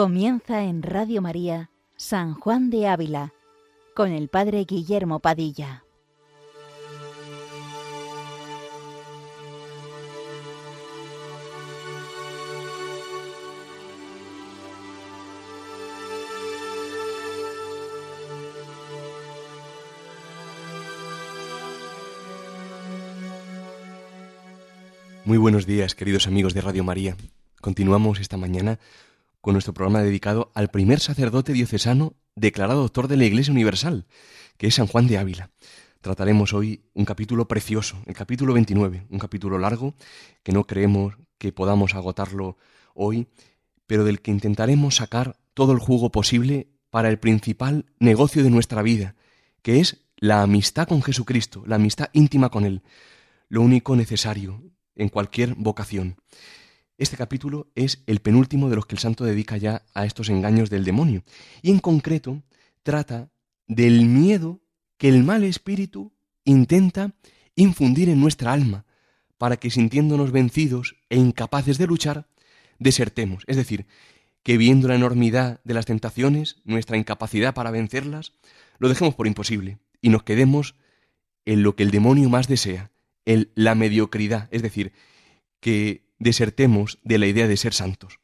Comienza en Radio María San Juan de Ávila con el Padre Guillermo Padilla. Muy buenos días, queridos amigos de Radio María. Continuamos esta mañana con nuestro programa dedicado al primer sacerdote diocesano declarado doctor de la Iglesia Universal, que es San Juan de Ávila. Trataremos hoy un capítulo precioso, el capítulo 29, un capítulo largo que no creemos que podamos agotarlo hoy, pero del que intentaremos sacar todo el jugo posible para el principal negocio de nuestra vida, que es la amistad con Jesucristo, la amistad íntima con Él, lo único necesario en cualquier vocación. Este capítulo es el penúltimo de los que el santo dedica ya a estos engaños del demonio, y en concreto trata del miedo que el mal espíritu intenta infundir en nuestra alma, para que sintiéndonos vencidos e incapaces de luchar, desertemos, es decir, que viendo la enormidad de las tentaciones, nuestra incapacidad para vencerlas, lo dejemos por imposible y nos quedemos en lo que el demonio más desea, en la mediocridad, es decir, que desertemos de la idea de ser santos.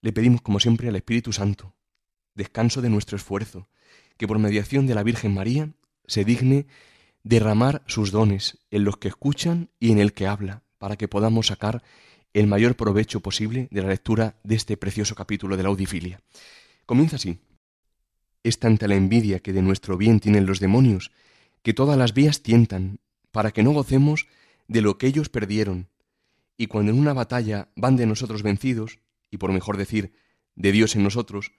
Le pedimos, como siempre, al Espíritu Santo, descanso de nuestro esfuerzo, que por mediación de la Virgen María se digne derramar sus dones en los que escuchan y en el que habla, para que podamos sacar el mayor provecho posible de la lectura de este precioso capítulo de la audifilia. Comienza así. Es tanta la envidia que de nuestro bien tienen los demonios, que todas las vías tientan, para que no gocemos de lo que ellos perdieron, y cuando en una batalla van de nosotros vencidos, y por mejor decir, de Dios en nosotros,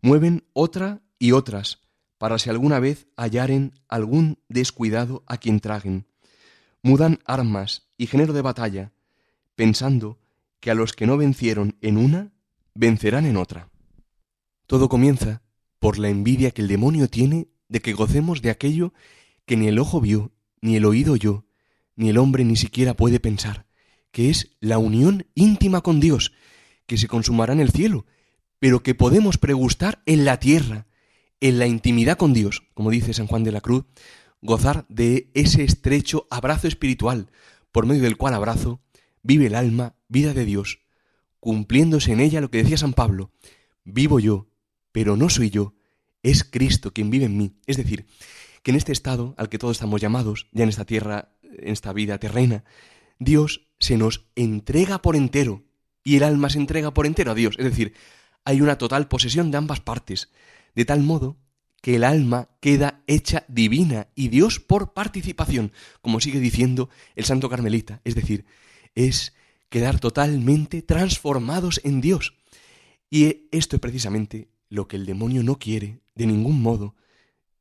mueven otra y otras, para si alguna vez hallaren algún descuidado a quien traguen. Mudan armas y género de batalla, pensando que a los que no vencieron en una, vencerán en otra. Todo comienza por la envidia que el demonio tiene de que gocemos de aquello que ni el ojo vio, ni el oído oyó, ni el hombre ni siquiera puede pensar que es la unión íntima con Dios, que se consumará en el cielo, pero que podemos pregustar en la tierra, en la intimidad con Dios, como dice San Juan de la Cruz, gozar de ese estrecho abrazo espiritual, por medio del cual abrazo vive el alma vida de Dios, cumpliéndose en ella lo que decía San Pablo, vivo yo, pero no soy yo, es Cristo quien vive en mí. Es decir, que en este estado al que todos estamos llamados, ya en esta tierra, en esta vida terrena, Dios se nos entrega por entero y el alma se entrega por entero a Dios. Es decir, hay una total posesión de ambas partes, de tal modo que el alma queda hecha divina y Dios por participación, como sigue diciendo el santo carmelita. Es decir, es quedar totalmente transformados en Dios. Y esto es precisamente lo que el demonio no quiere de ningún modo,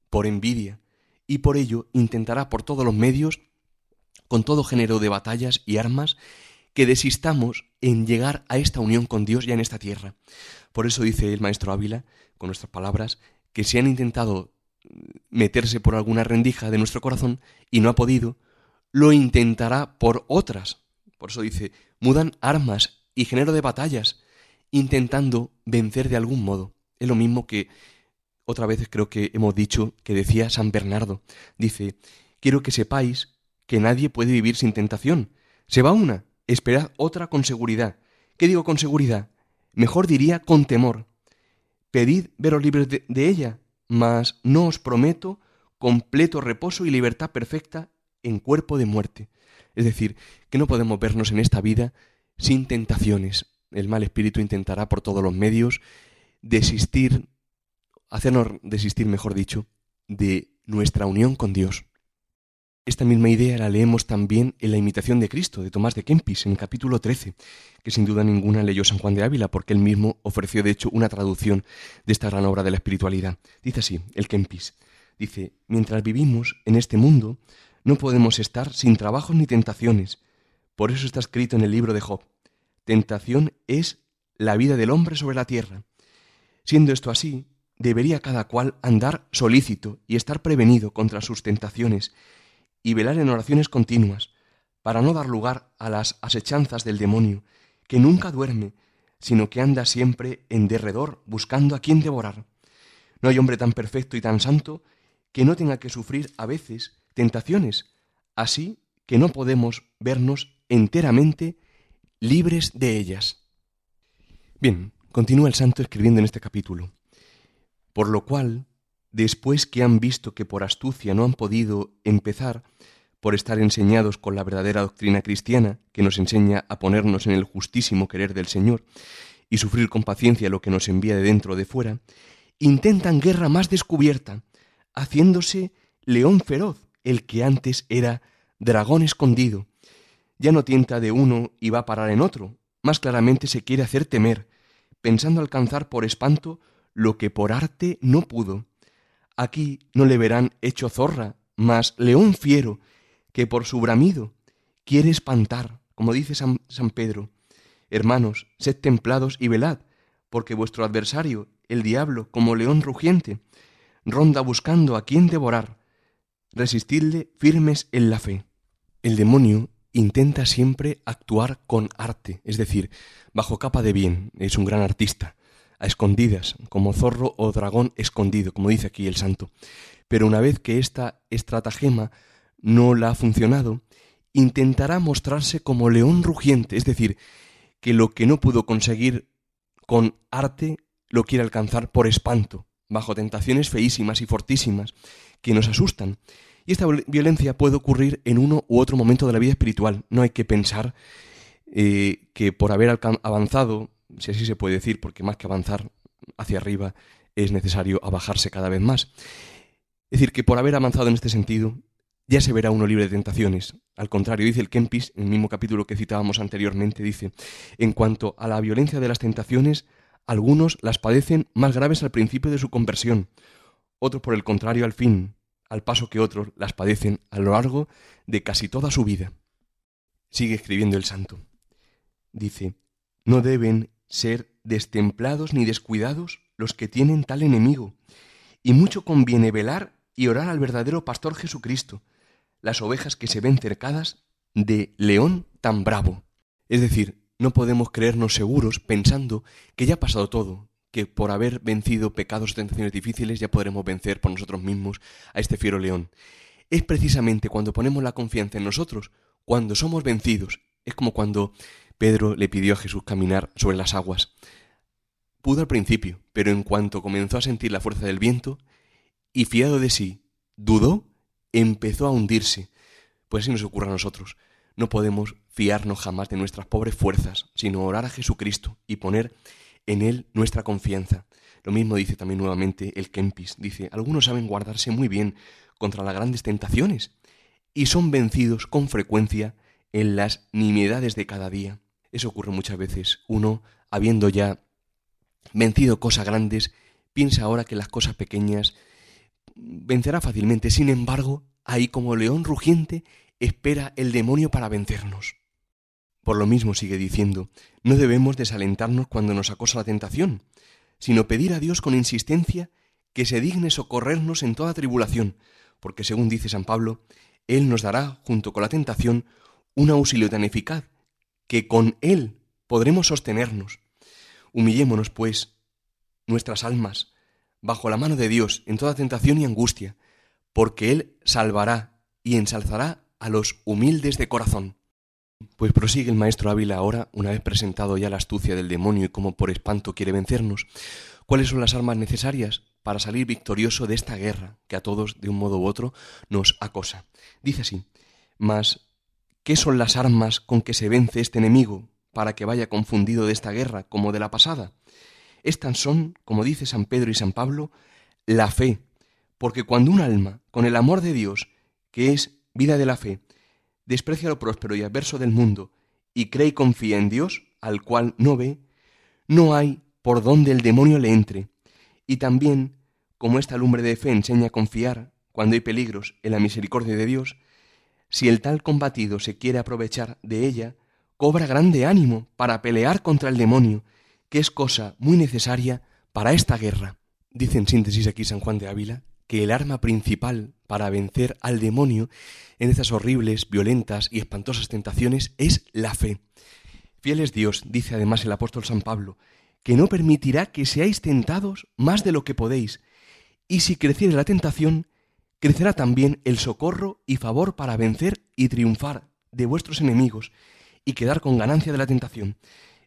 por envidia, y por ello intentará por todos los medios con todo género de batallas y armas, que desistamos en llegar a esta unión con Dios ya en esta tierra. Por eso dice el maestro Ávila, con nuestras palabras, que si han intentado meterse por alguna rendija de nuestro corazón y no ha podido, lo intentará por otras. Por eso dice, mudan armas y género de batallas, intentando vencer de algún modo. Es lo mismo que otra vez creo que hemos dicho que decía San Bernardo. Dice, quiero que sepáis que nadie puede vivir sin tentación. Se va una, esperad otra con seguridad. ¿Qué digo con seguridad? Mejor diría con temor. Pedid veros libres de, ella, mas no os prometo completo reposo y libertad perfecta en cuerpo de muerte. Es decir, que no podemos vernos en esta vida sin tentaciones. El mal espíritu intentará por todos los medios desistir, hacernos desistir, mejor dicho, de nuestra unión con Dios. Esta misma idea la leemos también en la imitación de Cristo de Tomás de Kempis, en el capítulo 13, que sin duda ninguna leyó San Juan de Ávila, porque él mismo ofreció de hecho una traducción de esta gran obra de la espiritualidad. Dice así, el Kempis, dice, mientras vivimos en este mundo, no podemos estar sin trabajos ni tentaciones. Por eso está escrito en el libro de Job, tentación es la vida del hombre sobre la tierra. Siendo esto así, debería cada cual andar solícito y estar prevenido contra sus tentaciones, y velar en oraciones continuas, para no dar lugar a las asechanzas del demonio, que nunca duerme, sino que anda siempre en derredor buscando a quien devorar. No hay hombre tan perfecto y tan santo que no tenga que sufrir a veces tentaciones, así que no podemos vernos enteramente libres de ellas. Bien, continúa el santo escribiendo en este capítulo. Por lo cual, después que han visto que por astucia no han podido empezar, por estar enseñados con la verdadera doctrina cristiana, que nos enseña a ponernos en el justísimo querer del Señor, y sufrir con paciencia lo que nos envía de dentro o de fuera, intentan guerra más descubierta, haciéndose león feroz, el que antes era dragón escondido. Ya no tienta de uno y va a parar en otro, más claramente se quiere hacer temer, pensando alcanzar por espanto lo que por arte no pudo. Aquí no le verán hecho zorra, mas león fiero, que por su bramido quiere espantar, como dice San, Pedro. Hermanos, sed templados y velad, porque vuestro adversario, el diablo, como león rugiente, ronda buscando a quien devorar. Resistidle firmes en la fe. El demonio intenta siempre actuar con arte, es decir, bajo capa de bien, es un gran artista, a escondidas, como zorro o dragón escondido, como dice aquí el santo. Pero una vez que esta estratagema no la ha funcionado, intentará mostrarse como león rugiente, es decir, que lo que no pudo conseguir con arte lo quiere alcanzar por espanto, bajo tentaciones feísimas y fortísimas que nos asustan y esta violencia puede ocurrir en uno u otro momento de la vida espiritual. No hay que pensar eh, que por haber avanzado, si así se puede decir, porque más que avanzar hacia arriba es necesario abajarse cada vez más. Es decir, que por haber avanzado en este sentido, ya se verá uno libre de tentaciones. Al contrario, dice el Kempis, en el mismo capítulo que citábamos anteriormente, dice, en cuanto a la violencia de las tentaciones, algunos las padecen más graves al principio de su conversión, otros por el contrario al fin, al paso que otros las padecen a lo largo de casi toda su vida. Sigue escribiendo el santo. Dice, no deben ser destemplados ni descuidados los que tienen tal enemigo, y mucho conviene velar y orar al verdadero pastor Jesucristo, las ovejas que se ven cercadas de león tan bravo. Es decir, no podemos creernos seguros pensando que ya ha pasado todo, que por haber vencido pecados y tentaciones difíciles ya podremos vencer por nosotros mismos a este fiero león. Es precisamente cuando ponemos la confianza en nosotros, cuando somos vencidos. Es como cuando Pedro le pidió a Jesús caminar sobre las aguas. Pudo al principio, pero en cuanto comenzó a sentir la fuerza del viento, y fiado de sí, dudó, empezó a hundirse. Pues así nos ocurre a nosotros. No podemos fiarnos jamás de nuestras pobres fuerzas, sino orar a Jesucristo y poner en Él nuestra confianza. Lo mismo dice también nuevamente el Kempis. Dice, algunos saben guardarse muy bien contra las grandes tentaciones y son vencidos con frecuencia en las nimiedades de cada día. Eso ocurre muchas veces. Uno, habiendo ya vencido cosas grandes, piensa ahora que las cosas pequeñas vencerá fácilmente. Sin embargo, ahí como león rugiente espera el demonio para vencernos. Por lo mismo sigue diciendo, no debemos desalentarnos cuando nos acosa la tentación, sino pedir a Dios con insistencia que se digne socorrernos en toda tribulación, porque según dice San Pablo, Él nos dará, junto con la tentación, un auxilio tan eficaz, que con Él podremos sostenernos. Humillémonos, pues, nuestras almas, bajo la mano de Dios en toda tentación y angustia, porque Él salvará y ensalzará a los humildes de corazón. Pues prosigue el maestro Ávila ahora, una vez presentado ya la astucia del demonio y cómo por espanto quiere vencernos, cuáles son las armas necesarias para salir victorioso de esta guerra que a todos, de un modo u otro, nos acosa. Dice así, mas, ¿qué son las armas con que se vence este enemigo para que vaya confundido de esta guerra como de la pasada? Estas son, como dice San Pedro y San Pablo, la fe, porque cuando un alma, con el amor de Dios, que es vida de la fe, desprecia lo próspero y adverso del mundo, y cree y confía en Dios, al cual no ve, no hay por donde el demonio le entre. Y también, como esta lumbre de fe enseña a confiar, cuando hay peligros, en la misericordia de Dios, si el tal combatido se quiere aprovechar de ella, cobra grande ánimo para pelear contra el demonio, que es cosa muy necesaria para esta guerra. Dice en síntesis aquí San Juan de Ávila que el arma principal para vencer al demonio en estas horribles, violentas y espantosas tentaciones es la fe. Fiel es Dios, dice además el apóstol San Pablo, que no permitirá que seáis tentados más de lo que podéis, y si creciere la tentación, crecerá también el socorro y favor para vencer y triunfar de vuestros enemigos y quedar con ganancia de la tentación.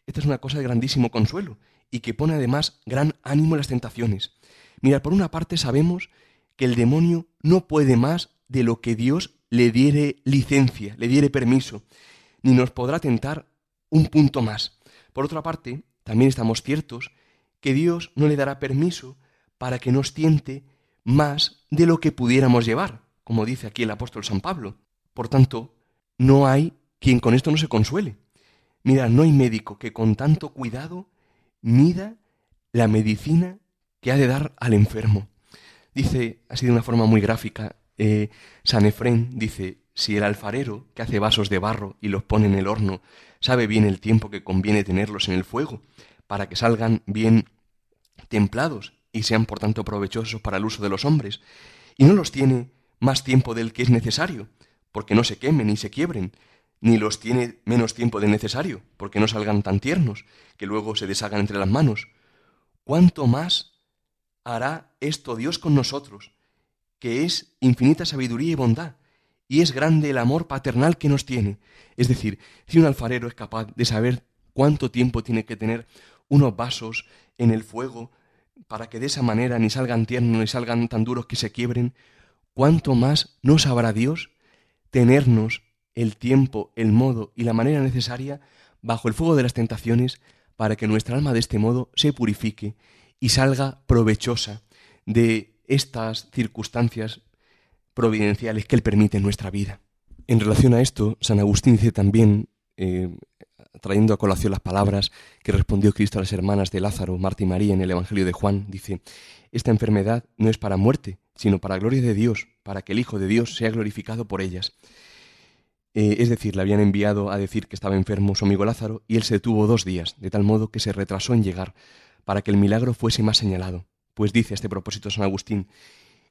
Esta es una cosa de grandísimo consuelo y que pone además gran ánimo en las tentaciones. Mira, por una parte sabemos que el demonio no puede más de lo que Dios le diere licencia, le diere permiso, ni nos podrá tentar un punto más. Por otra parte, también estamos ciertos que Dios no le dará permiso para que nos tiente más de lo que pudiéramos llevar, como dice aquí el apóstol San Pablo. Por tanto, no hay quien con esto no se consuele. Mira, no hay médico que con tanto cuidado mida la medicina que ha de dar al enfermo. Dice, así de una forma muy gráfica, eh, San Efrén dice, si el alfarero que hace vasos de barro y los pone en el horno sabe bien el tiempo que conviene tenerlos en el fuego, para que salgan bien templados y sean por tanto provechosos para el uso de los hombres, y no los tiene más tiempo del que es necesario, porque no se quemen ni se quiebren, ni los tiene menos tiempo del necesario, porque no salgan tan tiernos, que luego se deshagan entre las manos. ¿Cuánto más hará esto Dios con nosotros, que es infinita sabiduría y bondad, y es grande el amor paternal que nos tiene? Es decir, si un alfarero es capaz de saber cuánto tiempo tiene que tener unos vasos en el fuego para que de esa manera ni salgan tiernos ni salgan tan duros que se quiebren, ¿cuánto más no sabrá Dios tenernos el tiempo, el modo y la manera necesaria bajo el fuego de las tentaciones para que nuestra alma de este modo se purifique y salga provechosa de estas circunstancias providenciales que Él permite en nuestra vida. En relación a esto, San Agustín dice también, eh, trayendo a colación las palabras que respondió Cristo a las hermanas de Lázaro, Marta y María en el Evangelio de Juan, dice, esta enfermedad no es para muerte, sino para gloria de Dios, para que el Hijo de Dios sea glorificado por ellas. Eh, es decir, le habían enviado a decir que estaba enfermo su amigo Lázaro y él se detuvo dos días, de tal modo que se retrasó en llegar, para que el milagro fuese más señalado. Pues dice a este propósito San Agustín,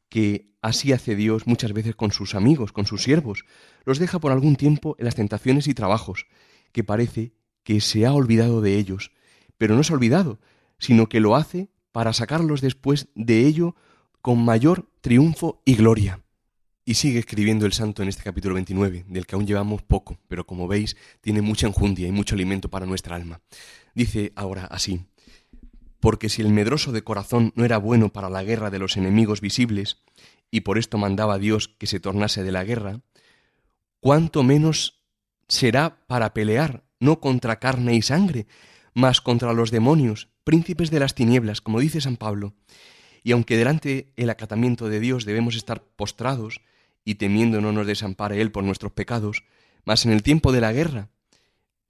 que así hace Dios muchas veces con sus amigos, con sus siervos, los deja por algún tiempo en las tentaciones y trabajos, que parece que se ha olvidado de ellos, pero no se ha olvidado, sino que lo hace para sacarlos después de ello con mayor triunfo y gloria. Y sigue escribiendo el santo en este capítulo 29, del que aún llevamos poco, pero como veis tiene mucha enjundia y mucho alimento para nuestra alma. Dice ahora así, porque si el medroso de corazón no era bueno para la guerra de los enemigos visibles, y por esto mandaba Dios que se tornase de la guerra, cuánto menos será para pelear, no contra carne y sangre, mas contra los demonios, príncipes de las tinieblas, como dice San Pablo. Y aunque delante el acatamiento de Dios debemos estar postrados, y temiendo no nos desampare Él por nuestros pecados, mas en el tiempo de la guerra,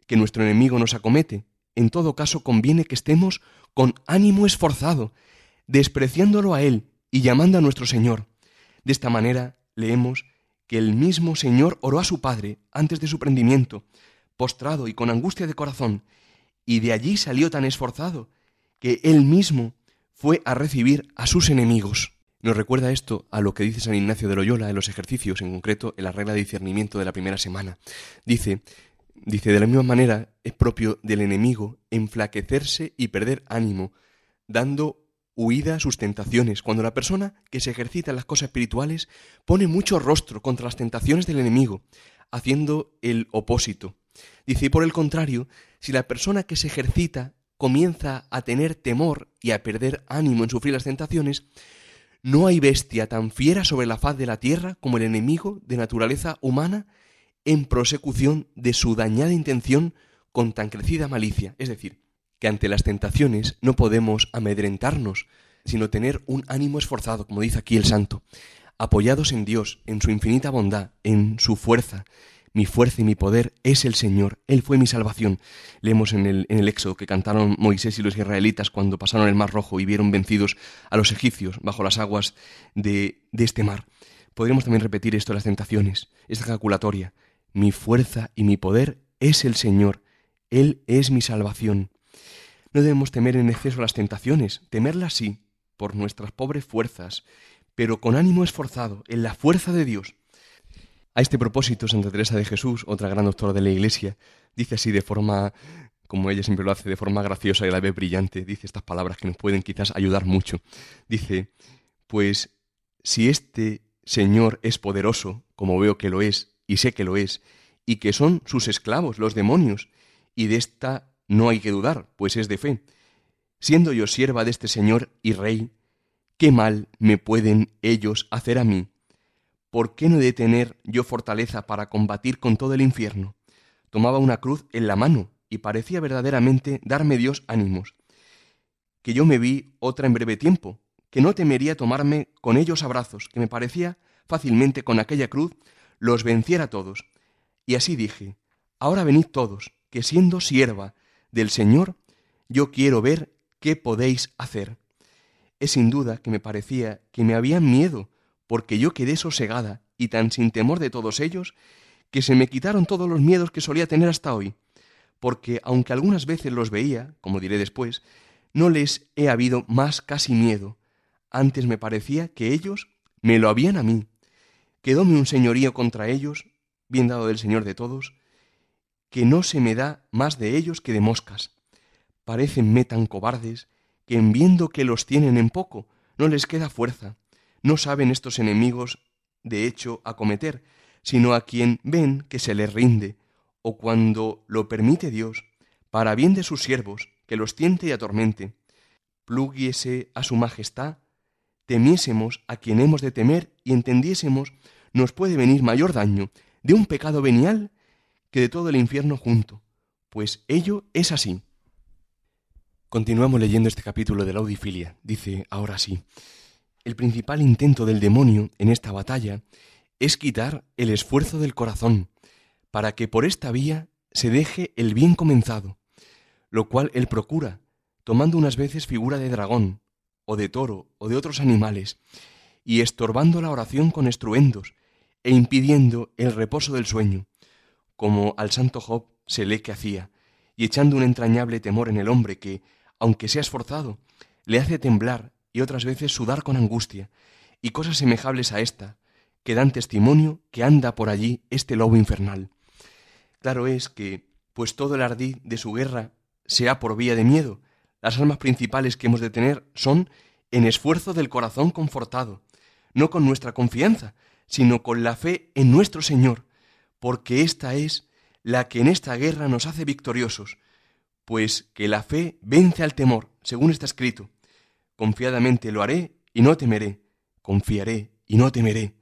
que nuestro enemigo nos acomete, en todo caso conviene que estemos con ánimo esforzado, despreciándolo a Él y llamando a nuestro Señor. De esta manera leemos que el mismo Señor oró a su Padre antes de su prendimiento, postrado y con angustia de corazón, y de allí salió tan esforzado que Él mismo fue a recibir a sus enemigos. Nos recuerda esto a lo que dice San Ignacio de Loyola en los ejercicios, en concreto en la regla de discernimiento de la primera semana. Dice, dice, de la misma manera es propio del enemigo enflaquecerse y perder ánimo, dando huida a sus tentaciones. Cuando la persona que se ejercita en las cosas espirituales pone mucho rostro contra las tentaciones del enemigo, haciendo el opósito. Dice, por el contrario, si la persona que se ejercita comienza a tener temor y a perder ánimo en sufrir las tentaciones, no hay bestia tan fiera sobre la faz de la tierra como el enemigo de naturaleza humana en prosecución de su dañada intención con tan crecida malicia. Es decir, que ante las tentaciones no podemos amedrentarnos, sino tener un ánimo esforzado, como dice aquí el santo, apoyados en Dios, en su infinita bondad, en su fuerza, mi fuerza y mi poder es el Señor, Él fue mi salvación. Leemos en el, en el Éxodo que cantaron Moisés y los israelitas cuando pasaron el Mar Rojo y vieron vencidos a los egipcios bajo las aguas de, de este mar. Podríamos también repetir esto las tentaciones, esta calculatoria. Mi fuerza y mi poder es el Señor, Él es mi salvación. No debemos temer en exceso las tentaciones, temerlas sí, por nuestras pobres fuerzas, pero con ánimo esforzado, en la fuerza de Dios, A este propósito, Santa Teresa de Jesús, otra gran doctora de la Iglesia, dice así de forma, como ella siempre lo hace, de forma graciosa y la vez brillante, dice estas palabras que nos pueden quizás ayudar mucho. Dice, pues si este Señor es poderoso, como veo que lo es, y sé que lo es, y que son sus esclavos, los demonios, y de esta no hay que dudar, pues es de fe. Siendo yo sierva de este Señor y Rey, ¿qué mal me pueden ellos hacer a mí? ¿Por qué no he de tener yo fortaleza para combatir con todo el infierno? Tomaba una cruz en la mano y parecía verdaderamente darme Dios ánimos. Que yo me vi otra en breve tiempo, que no temería tomarme con ellos abrazos, que me parecía fácilmente con aquella cruz los venciera todos. Y así dije, ahora venid todos, que siendo sierva del Señor, yo quiero ver qué podéis hacer. Es sin duda que me parecía que me habían miedo, porque yo quedé sosegada y tan sin temor de todos ellos, que se me quitaron todos los miedos que solía tener hasta hoy, porque aunque algunas veces los veía, como diré después, no les he habido más casi miedo, antes me parecía que ellos me lo habían a mí. Quedóme un señorío contra ellos, bien dado del Señor de todos, que no se me da más de ellos que de moscas. Parecenme tan cobardes que en viendo que los tienen en poco, no les queda fuerza, no saben estos enemigos de hecho acometer, sino a quien ven que se les rinde, o cuando lo permite Dios, para bien de sus siervos, que los tiente y atormente, pluguiese a su majestad, temiésemos a quien hemos de temer y entendiésemos nos puede venir mayor daño de un pecado venial que de todo el infierno junto, pues ello es así. Continuamos leyendo este capítulo de la audifilia. Dice ahora sí. El principal intento del demonio en esta batalla es quitar el esfuerzo del corazón, para que por esta vía se deje el bien comenzado, lo cual él procura, tomando unas veces figura de dragón, o de toro, o de otros animales, y estorbando la oración con estruendos, e impidiendo el reposo del sueño, como al santo Job se lee que hacía, y echando un entrañable temor en el hombre que, aunque sea esforzado, le hace temblar y otras veces sudar con angustia, y cosas semejables a esta, que dan testimonio que anda por allí este lobo infernal. Claro es que, pues todo el ardid de su guerra sea por vía de miedo, las armas principales que hemos de tener son en esfuerzo del corazón confortado, no con nuestra confianza, sino con la fe en nuestro Señor, porque esta es la que en esta guerra nos hace victoriosos, pues que la fe vence al temor, según está escrito. Confiadamente lo haré y no temeré, confiaré y no temeré.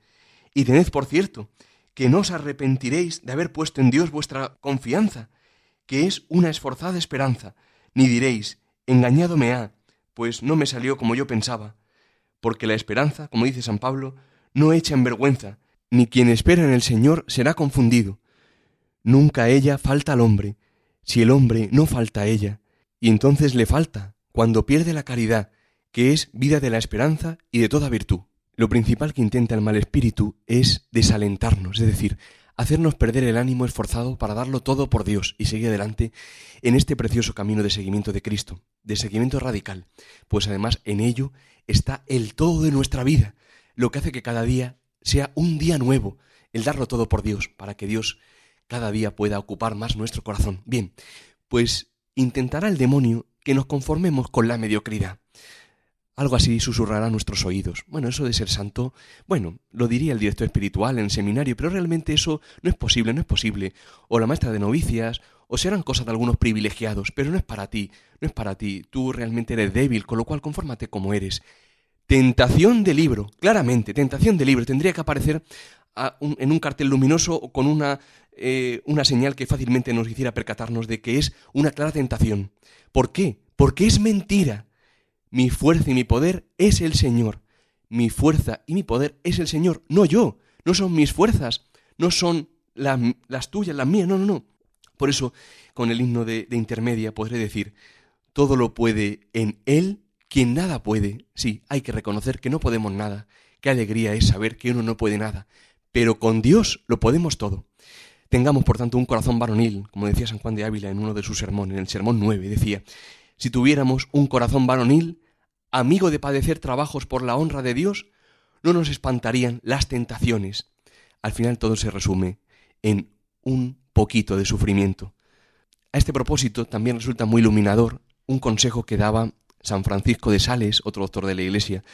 Y tened por cierto que no os arrepentiréis de haber puesto en Dios vuestra confianza, que es una esforzada esperanza, ni diréis, engañado me ha, pues no me salió como yo pensaba, porque la esperanza, como dice San Pablo, no echa en vergüenza, ni quien espera en el Señor será confundido. Nunca ella falta al hombre, si el hombre no falta a ella, y entonces le falta, cuando pierde la caridad, que es vida de la esperanza y de toda virtud. Lo principal que intenta el mal espíritu es desalentarnos, es decir, hacernos perder el ánimo esforzado para darlo todo por Dios y seguir adelante en este precioso camino de seguimiento de Cristo, de seguimiento radical, pues además en ello está el todo de nuestra vida, lo que hace que cada día sea un día nuevo, el darlo todo por Dios, para que Dios cada día pueda ocupar más nuestro corazón. Bien, pues intentará el demonio que nos conformemos con la mediocridad. Algo así susurrará a nuestros oídos. Bueno, eso de ser santo, bueno, lo diría el director espiritual en seminario, pero realmente eso no es posible, no es posible. O la maestra de novicias, o serán cosas de algunos privilegiados, pero no es para ti, no es para ti. Tú realmente eres débil, con lo cual confórmate como eres. Tentación de libro, claramente, tentación de libro. Tendría que aparecer en un cartel luminoso con una, eh, una señal que fácilmente nos hiciera percatarnos de que es una clara tentación. ¿Por qué? Porque es mentira. Mi fuerza y mi poder es el Señor. Mi fuerza y mi poder es el Señor, no yo. No son mis fuerzas, no son las tuyas, las mías, no, no, no. Por eso, con el himno de, de intermedia podré decir, todo lo puede en Él quien nada puede. Sí, hay que reconocer que no podemos nada. Qué alegría es saber que uno no puede nada. Pero con Dios lo podemos todo. Tengamos, por tanto, un corazón varonil, como decía San Juan de Ávila en uno de sus sermones, en el sermón 9, decía, si tuviéramos un corazón varonil, amigo de padecer trabajos por la honra de Dios, no nos espantarían las tentaciones. al final todo se resume en un poquito de sufrimiento. A este propósito también resulta muy iluminador un consejo que daba San Francisco de Sales, otro doctor de la Iglesia,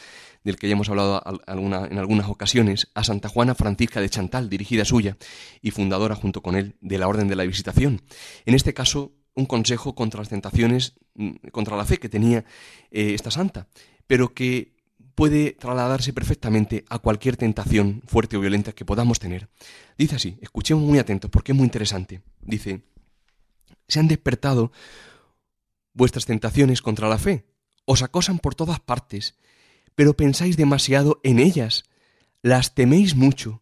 del que ya hemos hablado en algunas ocasiones, a Santa Juana Francisca de Chantal, dirigida suya y fundadora junto con él de la Orden de la Visitación. En este caso, un consejo contra las tentaciones, mm, contra la fe que tenía eh, esta santa, pero que puede trasladarse perfectamente a cualquier tentación fuerte o violenta que podamos tener. Dice así, escuchemos muy atentos porque es muy interesante. Dice, se han despertado vuestras tentaciones contra la fe, os acosan por todas partes, pero pensáis demasiado en ellas, las teméis mucho,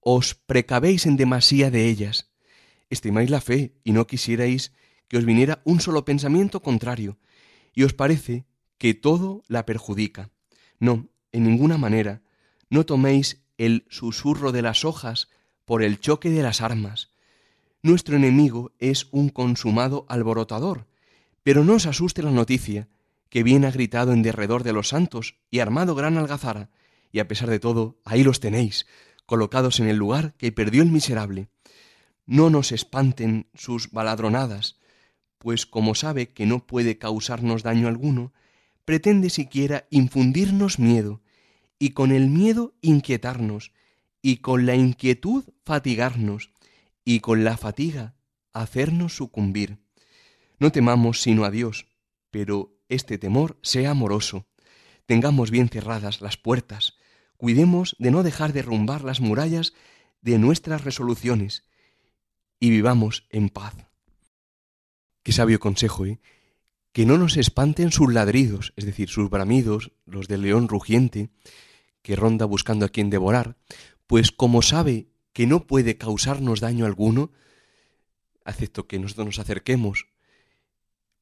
os precabéis en demasía de ellas, estimáis la fe y no quisierais que os viniera un solo pensamiento contrario, y os parece que todo la perjudica. No, en ninguna manera, no toméis el susurro de las hojas por el choque de las armas. Nuestro enemigo es un consumado alborotador, pero no os asuste la noticia que bien ha gritado en derredor de los santos y armado gran algazara, y a pesar de todo, ahí los tenéis, colocados en el lugar que perdió el miserable. No nos espanten sus baladronadas, pues como sabe que no puede causarnos daño alguno, pretende siquiera infundirnos miedo, y con el miedo inquietarnos, y con la inquietud fatigarnos, y con la fatiga hacernos sucumbir. No temamos sino a Dios, pero este temor sea amoroso. Tengamos bien cerradas las puertas, cuidemos de no dejar derrumbar las murallas de nuestras resoluciones y vivamos en paz. Qué sabio consejo, ¿eh? Que no nos espanten sus ladridos, es decir, sus bramidos, los del león rugiente, que ronda buscando a quien devorar, pues como sabe que no puede causarnos daño alguno, acepto que nosotros nos acerquemos,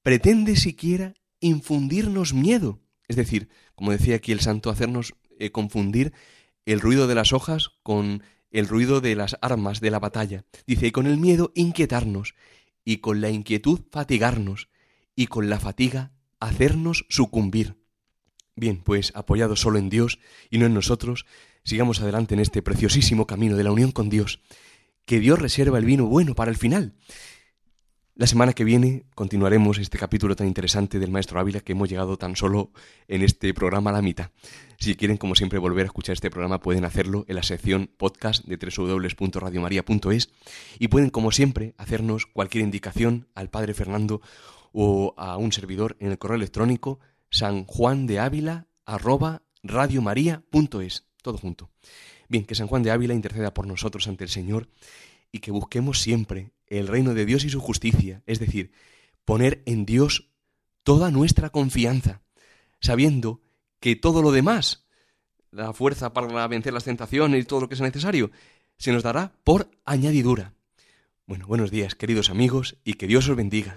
pretende siquiera infundirnos miedo. Es decir, como decía aquí el santo, hacernos eh, confundir el ruido de las hojas con el ruido de las armas de la batalla. Dice, y con el miedo inquietarnos, y con la inquietud fatigarnos, y con la fatiga hacernos sucumbir. Bien, pues apoyados solo en Dios y no en nosotros, sigamos adelante en este preciosísimo camino de la unión con Dios, que Dios reserva el vino bueno para el final, la semana que viene continuaremos este capítulo tan interesante del Maestro Ávila que hemos llegado tan solo en este programa a la mitad. Si quieren, como siempre, volver a escuchar este programa, pueden hacerlo en la sección podcast de www.radiomaria.es y pueden, como siempre, hacernos cualquier indicación al Padre Fernando o a un servidor en el correo electrónico sanjuandeávila@radiomaria.es, todo junto. Bien, que San Juan de Ávila interceda por nosotros ante el Señor y que busquemos siempre el reino de Dios y su justicia, es decir, poner en Dios toda nuestra confianza, sabiendo que todo lo demás, la fuerza para vencer las tentaciones y todo lo que sea necesario, se nos dará por añadidura. Bueno, buenos días, queridos amigos, y que Dios os bendiga.